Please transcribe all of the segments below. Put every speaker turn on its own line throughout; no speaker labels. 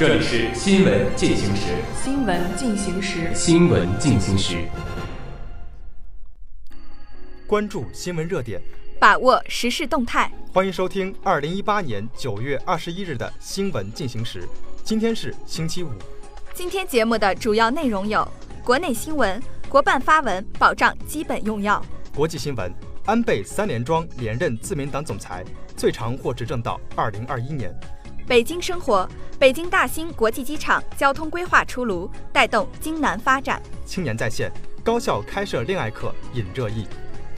这里是新闻进行时。
新闻进行时。
新闻进行时。
关注新闻热点，
把握时事动态。
欢迎收听二零一八年九月二十一日的新闻进行时。今天是星期五。
今天节目的主要内容有：国内新闻，国办发文保障基本用药；
国际新闻，安倍三连庄连任自民党总裁，最长或执政到二零二一年。
北京生活，北京大兴国际机场交通规划出炉，带动京南发展。
青年在线，高校开设恋爱课引热议。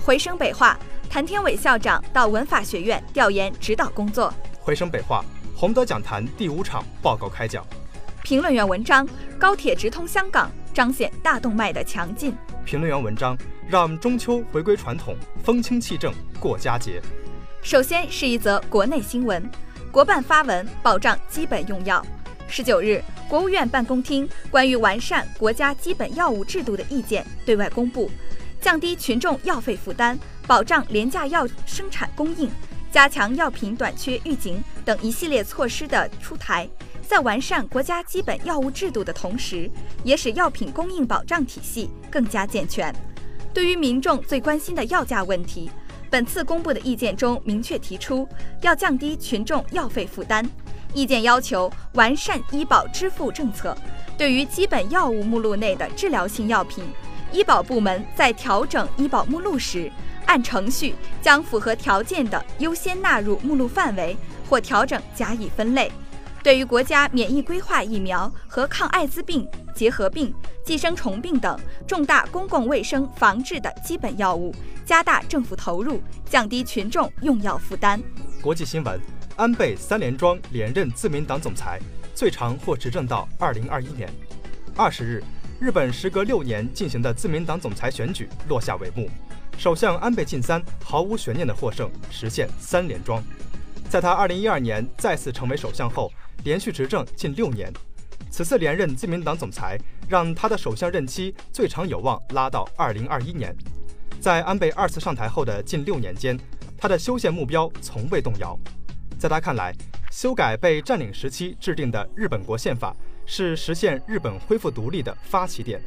回声北化，谭天伟校长到文法学院调研指导工作。
回声北化，洪德讲坛第五场报告开讲。
评论员文章：高铁直通香港，彰显大动脉的强劲。
评论员文章：让中秋回归传统，风清气正过佳节。
首先是一则国内新闻。国办发文保障基本用药。十九日，国务院办公厅关于完善国家基本药物制度的意见对外公布，降低群众药费负担，保障廉价药生产供应，加强药品短缺预警等一系列措施的出台，在完善国家基本药物制度的同时，也使药品供应保障体系更加健全。对于民众最关心的药价问题。本次公布的意见中明确提出，要降低群众药费负担。意见要求完善医保支付政策，对于基本药物目录内的治疗性药品，医保部门在调整医保目录时，按程序将符合条件的优先纳入目录范围，或调整加以分类。对于国家免疫规划疫苗和抗艾滋病、结核病、寄生虫病等重大公共卫生防治的基本药物，加大政府投入，降低群众用药负担。
国际新闻：安倍三连庄连任自民党总裁，最长或执政到二零二一年。二十日，日本时隔六年进行的自民党总裁选举落下帷幕，首相安倍晋三毫无悬念的获胜，实现三连庄。在他二零一二年再次成为首相后。连续执政近六年，此次连任自民党总裁，让他的首相任期最长有望拉到二零二一年。在安倍二次上台后的近六年间，他的修宪目标从未动摇。在他看来，修改被占领时期制定的日本国宪法是实现日本恢复独立的发起点，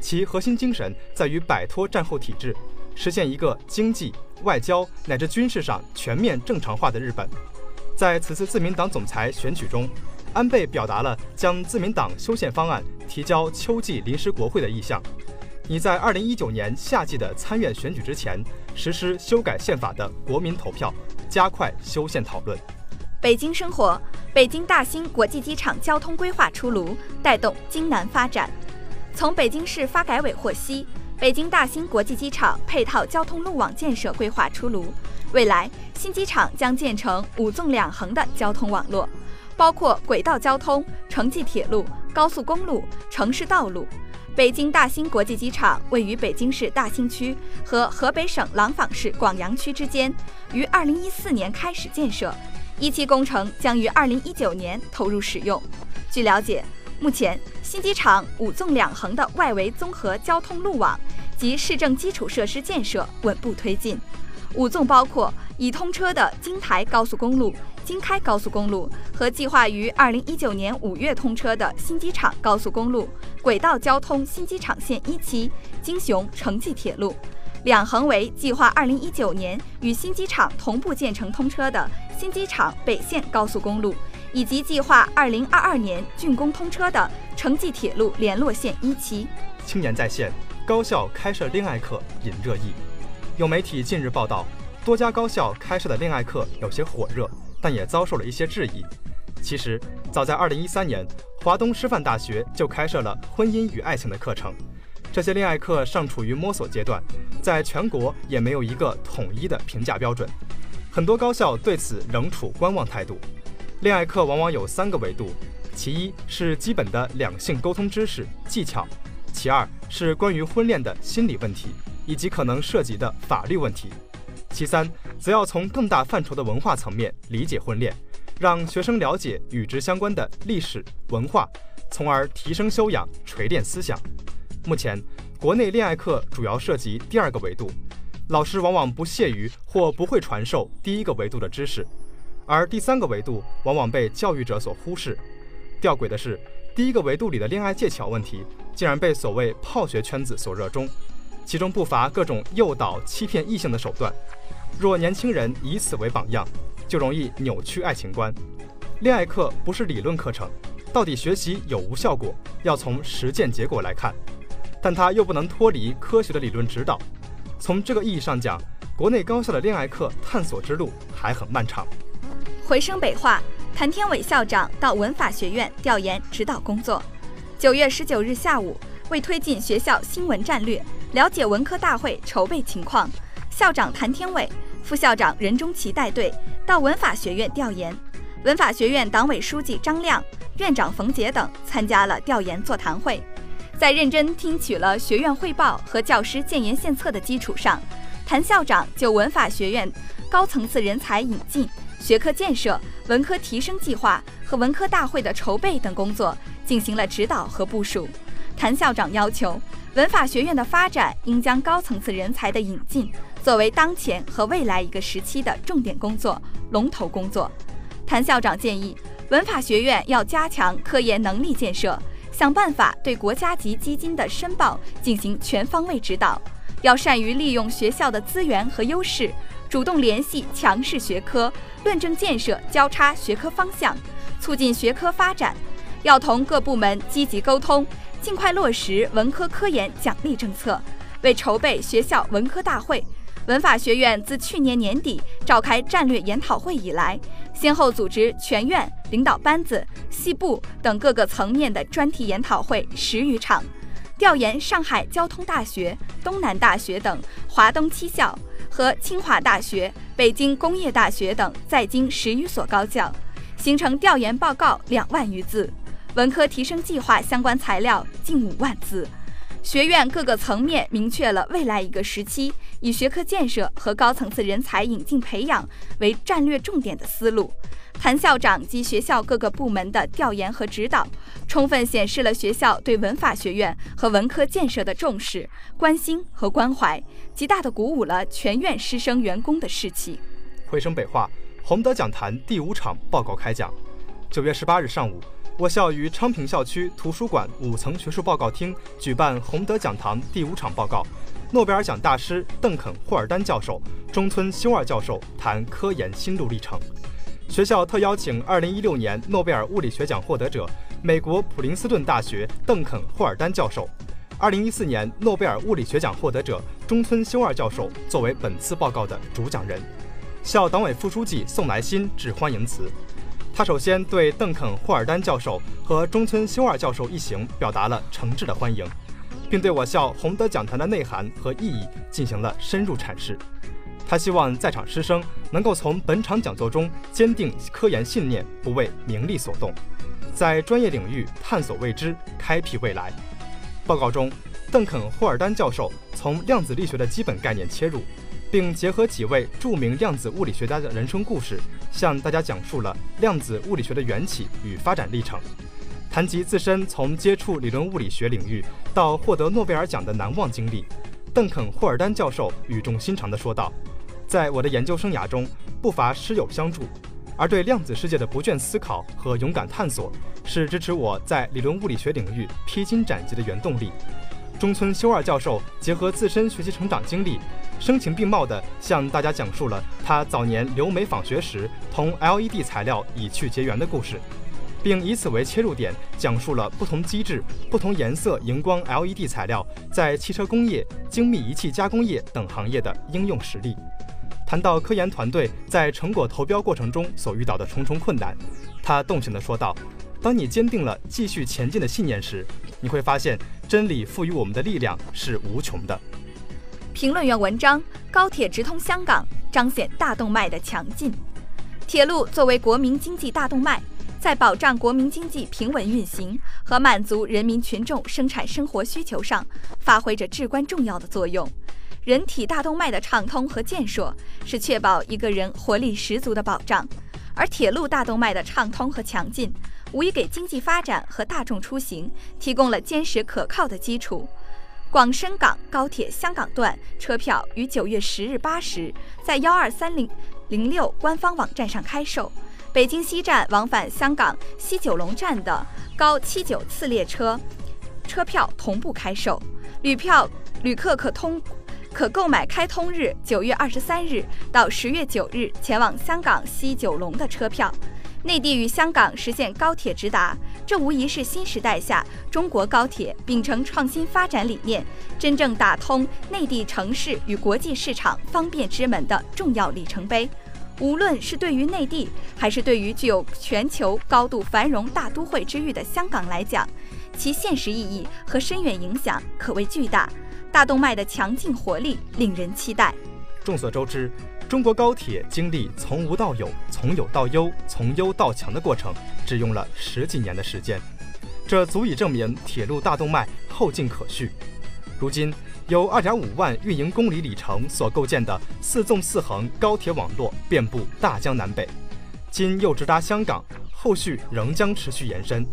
其核心精神在于摆脱战后体制，实现一个经济、外交乃至军事上全面正常化的日本。在此次自民党总裁选举中，安倍表达了将自民党修宪方案提交秋季临时国会的意向，拟在二零一九年夏季的参院选举之前实施修改宪法的国民投票，加快修宪讨论。
北京生活，北京大兴国际机场交通规划出炉，带动京南发展。从北京市发改委获悉，北京大兴国际机场配套交通路网建设规划出炉。未来新机场将建成五纵两横的交通网络，包括轨道交通、城际铁路、高速公路、城市道路。北京大兴国际机场位于北京市大兴区和河北省廊坊市广阳区之间，于二零一四年开始建设，一期工程将于二零一九年投入使用。据了解，目前新机场五纵两横的外围综合交通路网及市政基础设施建设稳步推进。五纵包括已通车的京台高速公路、京开高速公路和计划于二零一九年五月通车的新机场高速公路轨道交通新机场线一期、京雄城际铁路；两横为计划二零一九年与新机场同步建成通车的新机场北线高速公路，以及计划二零二二年竣工通车的城际铁路联络线一期。
青年在线，高校开设恋爱课引热议。有媒体近日报道，多家高校开设的恋爱课有些火热，但也遭受了一些质疑。其实，早在2013年，华东师范大学就开设了婚姻与爱情的课程。这些恋爱课尚处于摸索阶段，在全国也没有一个统一的评价标准。很多高校对此仍处观望态度。恋爱课往往有三个维度：其一是基本的两性沟通知识技巧。其二是关于婚恋的心理问题以及可能涉及的法律问题，其三则要从更大范畴的文化层面理解婚恋，让学生了解与之相关的历史文化，从而提升修养、锤炼思想。目前，国内恋爱课主要涉及第二个维度，老师往往不屑于或不会传授第一个维度的知识，而第三个维度往往被教育者所忽视。吊诡的是，第一个维度里的恋爱技巧问题，竟然被所谓泡学圈子所热衷，其中不乏各种诱导、欺骗异性的手段。若年轻人以此为榜样，就容易扭曲爱情观。恋爱课不是理论课程，到底学习有无效果，要从实践结果来看。但它又不能脱离科学的理论指导。从这个意义上讲，国内高校的恋爱课探索之路还很漫长。
回声北话，谭天伟校长到文法学院调研指导工作。九月十九日下午，为推进学校新闻战略，了解文科大会筹备情况，校长谭天伟、副校长任中奇带队到文法学院调研。文法学院党委书记张亮、院长冯杰等参加了调研座谈会。在认真听取了学院汇报和教师建言献策的基础上，谭校长就文法学院高层次人才引进、学科建设、文科提升计划和文科大会的筹备等工作进行了指导和部署。谭校长要求，文法学院的发展应将高层次人才的引进作为当前和未来一个时期的重点工作、龙头工作。谭校长建议，文法学院要加强科研能力建设。想办法对国家级基金的申报进行全方位指导，要善于利用学校的资源和优势，主动联系强势学科，论证建设交叉学科方向，促进学科发展。要同各部门积极沟通，尽快落实文科科研奖励政策。为筹备学校文科大会。文法学院自去年年底召开战略研讨会以来，先后组织全院领导班子、系部等各个层面的专题研讨会十余场，调研上海交通大学、东南大学等华东七校和清华大学、北京工业大学等在京十余所高校，形成调研报告两万余字，文科提升计划相关材料近五万字。学院各个层面明确了未来一个时期以学科建设和高层次人才引进培养为战略重点的思路。谭校长及学校各个部门的调研和指导，充分显示了学校对文法学院和文科建设的重视、关心和关怀，极大地鼓舞了全院师生员工的士气。
回声北话，洪德讲坛第五场报告开讲。九月十八日上午。我校于昌平校区图书馆五层学术报告厅举办洪德讲堂第五场报告，诺贝尔奖大师邓肯·霍尔丹教授、中村修二教授谈科研心路历程。学校特邀请2016年诺贝尔物理学奖获得者、美国普林斯顿大学邓肯·霍尔丹教授，2014年诺贝尔物理学奖获得者中村修二教授作为本次报告的主讲人。校党委副书记宋来新致欢迎词。他首先对邓肯·霍尔丹教授和中村修二教授一行表达了诚挚的欢迎，并对我校洪德讲坛的内涵和意义进行了深入阐释。他希望在场师生能够从本场讲座中坚定科研信念，不为名利所动，在专业领域探索未知，开辟未来。报告中，邓肯·霍尔丹教授从量子力学的基本概念切入。并结合几位著名量子物理学家的人生故事，向大家讲述了量子物理学的缘起与发展历程，谈及自身从接触理论物理学领域到获得诺贝尔奖的难忘经历。邓肯·霍尔丹教授语重心长地说道：“在我的研究生涯中，不乏师友相助，而对量子世界的不倦思考和勇敢探索，是支持我在理论物理学领域披荆斩棘的原动力。”中村修二教授结合自身学习成长经历。声情并茂地向大家讲述了他早年留美访学时同 LED 材料以去结缘的故事，并以此为切入点，讲述了不同机制、不同颜色荧光 LED 材料在汽车工业、精密仪器加工业等行业的应用实例。谈到科研团队在成果投标过程中所遇到的重重困难，他动情地说道：“当你坚定了继续前进的信念时，你会发现真理赋予我们的力量是无穷的。”
评论员文章：高铁直通香港，彰显大动脉的强劲。铁路作为国民经济大动脉，在保障国民经济平稳运行和满足人民群众生产生活需求上发挥着至关重要的作用。人体大动脉的畅通和健硕是确保一个人活力十足的保障，而铁路大动脉的畅通和强劲，无疑给经济发展和大众出行提供了坚实可靠的基础。广深港高铁香港段车票于九月十日八时在幺二三零零六官方网站上开售。北京西站往返香港西九龙站的高七九次列车车票同步开售，旅票旅客可通可购买开通日九月二十三日到十月九日前往香港西九龙的车票。内地与香港实现高铁直达，这无疑是新时代下中国高铁秉承创新发展理念，真正打通内地城市与国际市场方便之门的重要里程碑。无论是对于内地，还是对于具有全球高度繁荣大都会之誉的香港来讲，其现实意义和深远影响可谓巨大。大动脉的强劲活力令人期待。
众所周知。中国高铁经历从无到有、从有到优、从优到强的过程，只用了十几年的时间，这足以证明铁路大动脉后劲可续。如今，有2.5万运营公里里程所构建的四纵四横高铁网络遍布大江南北，今又直达香港，后续仍将持续延伸，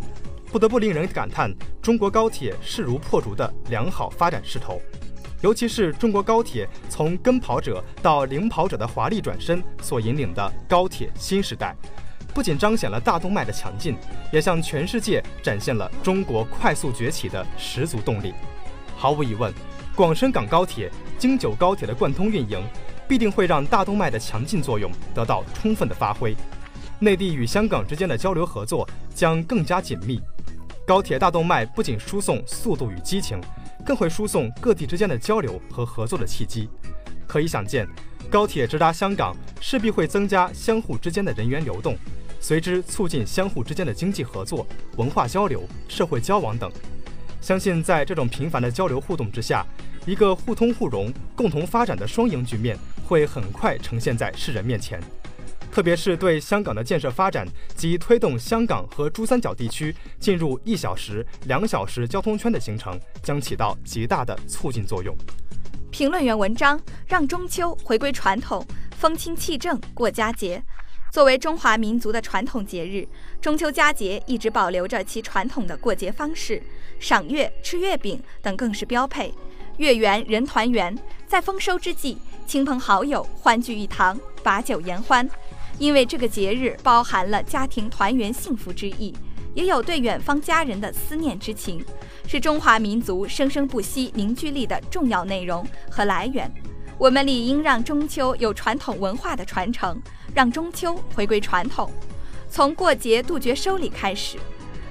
不得不令人感叹中国高铁势如破竹的良好发展势头。尤其是中国高铁从跟跑者到领跑者的华丽转身所引领的高铁新时代，不仅彰显了大动脉的强劲，也向全世界展现了中国快速崛起的十足动力。毫无疑问，广深港高铁、京九高铁的贯通运营，必定会让大动脉的强劲作用得到充分的发挥，内地与香港之间的交流合作将更加紧密。高铁大动脉不仅输送速度与激情。更会输送各地之间的交流和合作的契机，可以想见，高铁直达香港势必会增加相互之间的人员流动，随之促进相互之间的经济合作、文化交流、社会交往等。相信在这种频繁的交流互动之下，一个互通互融、共同发展的双赢局面会很快呈现在世人面前。特别是对香港的建设发展及推动香港和珠三角地区进入一小时、两小时交通圈的形成，将起到极大的促进作用。
评论员文章让中秋回归传统，风清气正过佳节。作为中华民族的传统节日，中秋佳节一直保留着其传统的过节方式，赏月、吃月饼等更是标配。月圆人团圆，在丰收之际，亲朋好友欢聚一堂，把酒言欢。因为这个节日包含了家庭团圆幸福之意，也有对远方家人的思念之情，是中华民族生生不息凝聚力的重要内容和来源。我们理应让中秋有传统文化的传承，让中秋回归传统。从过节杜绝收礼开始，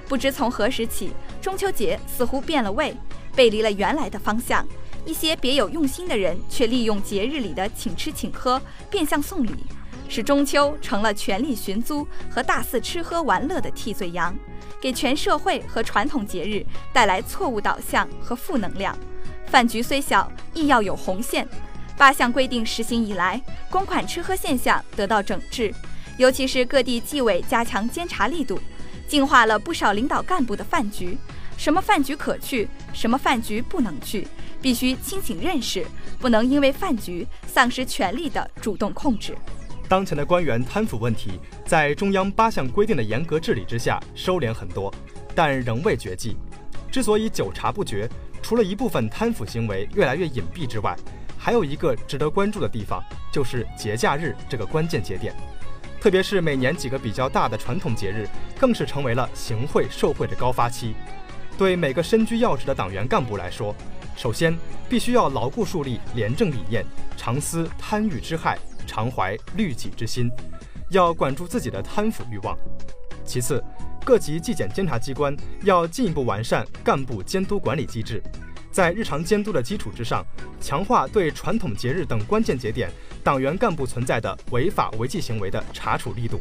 不知从何时起，中秋节似乎变了味，背离了原来的方向。一些别有用心的人却利用节日里的请吃请喝，变相送礼。使中秋成了权力寻租和大肆吃喝玩乐的替罪羊，给全社会和传统节日带来错误导向和负能量。饭局虽小，亦要有红线。八项规定实行以来，公款吃喝现象得到整治，尤其是各地纪委加强监察力度，净化了不少领导干部的饭局。什么饭局可去，什么饭局不能去，必须清醒认识，不能因为饭局丧失权力的主动控制。
当前的官员贪腐问题，在中央八项规定的严格治理之下收敛很多，但仍未绝迹。之所以久查不绝，除了一部分贪腐行为越来越隐蔽之外，还有一个值得关注的地方，就是节假日这个关键节点。特别是每年几个比较大的传统节日，更是成为了行贿受贿的高发期。对每个身居要职的党员干部来说，首先必须要牢固树立廉政理念，常思贪欲之害。常怀律己之心，要管住自己的贪腐欲望。其次，各级纪检监察机关要进一步完善干部监督管理机制，在日常监督的基础之上，强化对传统节日等关键节点党员干部存在的违法违纪行为的查处力度，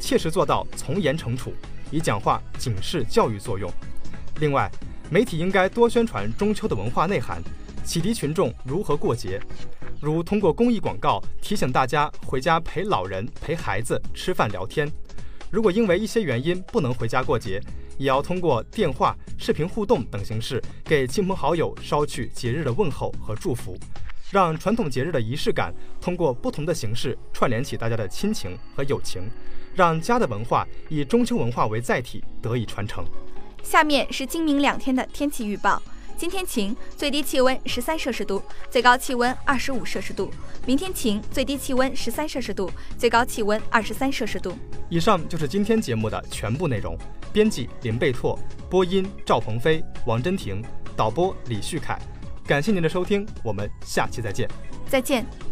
切实做到从严惩处，以讲话警示教育作用。另外，媒体应该多宣传中秋的文化内涵，启迪群众如何过节。如通过公益广告提醒大家回家陪老人、陪孩子吃饭聊天，如果因为一些原因不能回家过节，也要通过电话、视频互动等形式给亲朋好友捎去节日的问候和祝福，让传统节日的仪式感通过不同的形式串联起大家的亲情和友情，让家的文化以中秋文化为载体得以传承。
下面是今明两天的天气预报。今天晴，最低气温十三摄氏度，最高气温二十五摄氏度。明天晴，最低气温十三摄氏度，最高气温二十三摄氏度。
以上就是今天节目的全部内容。编辑林贝拓，播音赵鹏飞、王真婷，导播李旭凯。感谢您的收听，我们下期再见。
再见。